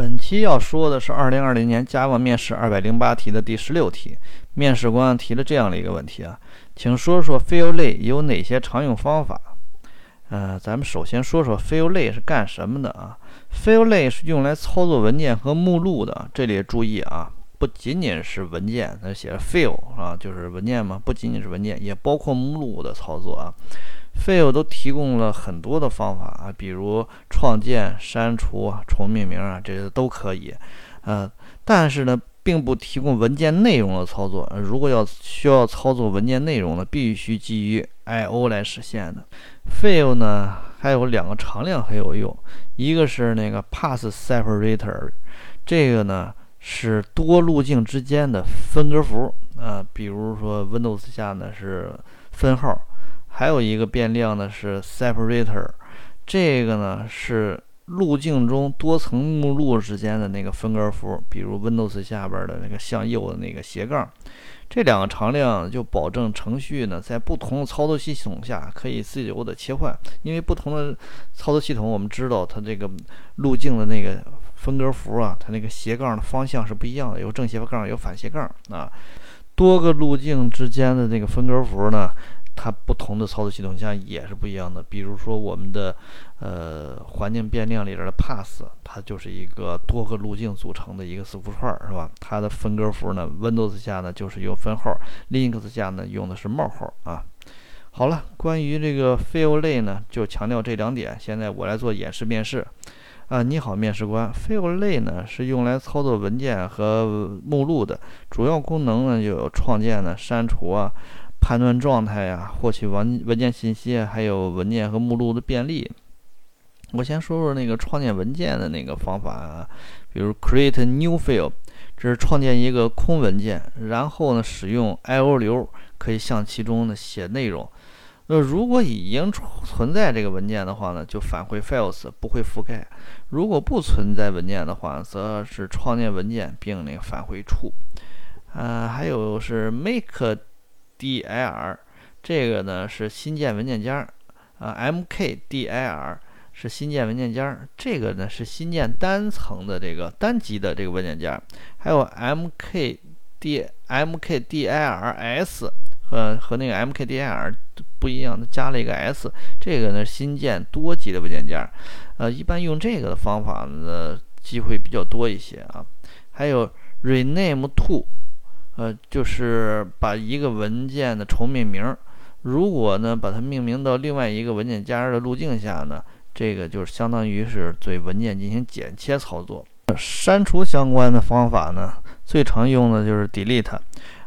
本期要说的是二零二零年 Java 面试二百零八题的第十六题。面试官提了这样的一个问题啊，请说说 File 类有哪些常用方法？呃，咱们首先说说 File 类是干什么的啊？File 类是用来操作文件和目录的。这里注意啊，不仅仅是文件，它写着 File 啊，就是文件嘛，不仅仅是文件，也包括目录的操作啊。File 都提供了很多的方法啊，比如创建、删除、重命名啊，这些都可以。呃，但是呢，并不提供文件内容的操作。如果要需要操作文件内容呢，必须基于 I/O 来实现的。File 呢，还有两个常量很有用，一个是那个 Path Separator，这个呢是多路径之间的分隔符啊，比如说 Windows 下呢是分号。还有一个变量呢是 separator，这个呢是路径中多层目录之间的那个分隔符，比如 Windows 下边的那个向右的那个斜杠。这两个常量就保证程序呢在不同的操作系统下可以自由的切换，因为不同的操作系统我们知道它这个路径的那个分隔符啊，它那个斜杠的方向是不一样的，有正斜杠有反斜杠啊，多个路径之间的那个分隔符呢。它不同的操作系统下也是不一样的。比如说，我们的呃环境变量里边的 path，它就是一个多个路径组成的一个字符串，是吧？它的分割符呢，Windows 下呢就是用分号，Linux 下呢用的是冒号啊。好了，关于这个 File 类呢，就强调这两点。现在我来做演示面试啊。你好，面试官，File 类呢是用来操作文件和目录的，主要功能呢就有创建呢、删除啊。判断状态呀，获取文文件信息，还有文件和目录的便利。我先说说那个创建文件的那个方法啊，比如 create new file，这是创建一个空文件，然后呢，使用 I/O 流可以向其中呢写内容。那如果已经存在这个文件的话呢，就返回 files，不会覆盖；如果不存在文件的话，则是创建文件并那个返回 true。呃，还有是 make。Dir 这个呢是新建文件夹啊，mkdir 是新建文件夹，这个呢是新建单层的这个单级的这个文件夹，还有 mkd mkdirs 和和那个 mkdir 不一样，它加了一个 s，这个呢新建多级的文件夹，呃，一般用这个的方法呢机会比较多一些啊，还有 rename to。呃，就是把一个文件的重命名，如果呢把它命名到另外一个文件夹的路径下呢，这个就是相当于是对文件进行剪切操作。删除相关的方法呢，最常用的就是 delete，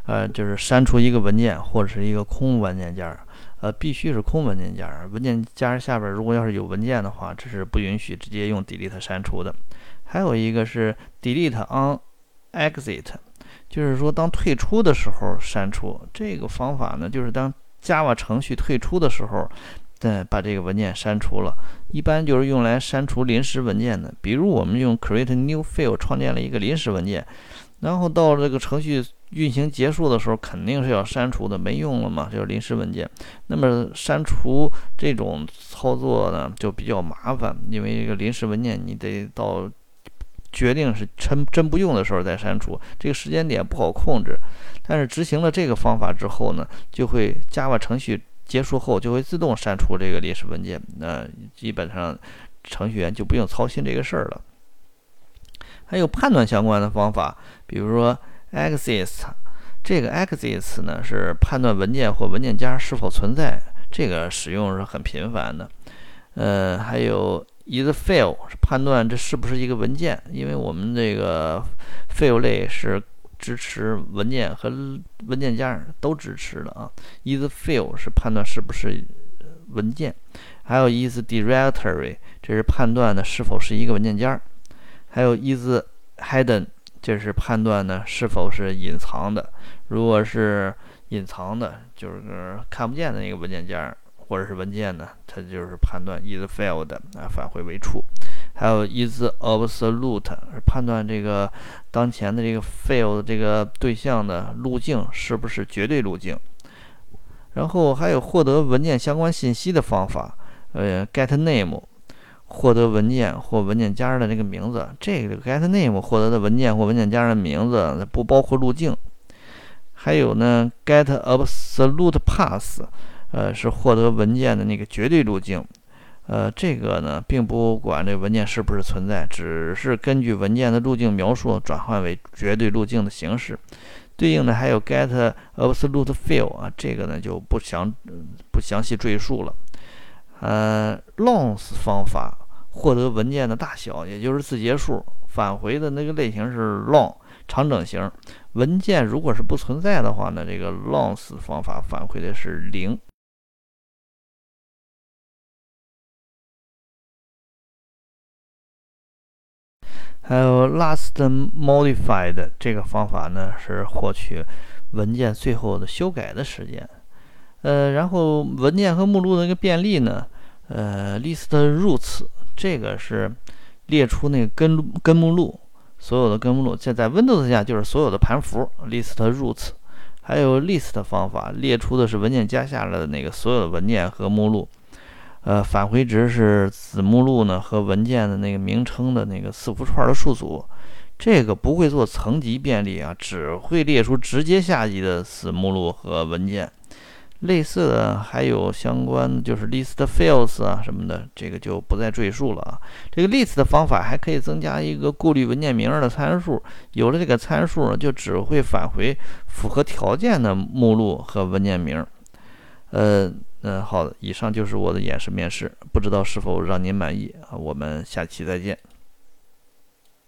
呃，就是删除一个文件或者是一个空文件夹，呃，必须是空文件夹。文件夹下边如果要是有文件的话，这是不允许直接用 delete 删除的。还有一个是 delete on exit。就是说，当退出的时候删除这个方法呢，就是当 Java 程序退出的时候，再把这个文件删除了。一般就是用来删除临时文件的。比如我们用 create new file 创建了一个临时文件，然后到这个程序运行结束的时候，肯定是要删除的，没用了嘛，就是临时文件。那么删除这种操作呢，就比较麻烦，因为这个临时文件你得到。决定是真真不用的时候再删除，这个时间点不好控制。但是执行了这个方法之后呢，就会 Java 程序结束后就会自动删除这个历史文件，那基本上程序员就不用操心这个事儿了。还有判断相关的方法，比如说 exist，这个 exist 呢是判断文件或文件夹是否存在，这个使用是很频繁的。呃，还有。Is file 是判断这是不是一个文件，因为我们这个 file 类是支持文件和文件夹都支持的啊。is file 是判断是不是文件，还有 is directory 这是判断呢是否是一个文件夹，还有 is hidden 这是判断呢是否是隐藏的。如果是隐藏的，就是看不见的那个文件夹。或者是文件呢，它就是判断 is failed 啊，返回为 true。还有 is absolute 是判断这个当前的这个 fail 这个对象的路径是不是绝对路径。然后还有获得文件相关信息的方法，呃，get name，获得文件或文件夹的这个名字。这个 get name 获得的文件或文件夹的名字不包括路径。还有呢，get absolute path，呃，是获得文件的那个绝对路径。呃，这个呢，并不管这文件是不是存在，只是根据文件的路径描述转换为绝对路径的形式。对应的还有 get absolute fill 啊，这个呢就不详不详细赘述了。呃，length 方法获得文件的大小，也就是字节数，返回的那个类型是 long 长整型。文件如果是不存在的话呢，这个 length 方法返回的是零。还有 last modified 这个方法呢，是获取文件最后的修改的时间。呃，然后文件和目录的那个便利呢，呃，list roots 这个是列出那个根根目录，所有的根目录，这在 Windows 下就是所有的盘符 list roots。还有 list 方法列出的是文件夹下来的那个所有的文件和目录。呃，返回值是子目录呢和文件的那个名称的那个字符串的数组，这个不会做层级便利啊，只会列出直接下级的子目录和文件。类似的还有相关就是 list fields 啊什么的，这个就不再赘述了啊。这个 list 的方法还可以增加一个过滤文件名的参数，有了这个参数呢就只会返回符合条件的目录和文件名。呃。嗯，好的，以上就是我的演示面试，不知道是否让您满意啊？我们下期再见。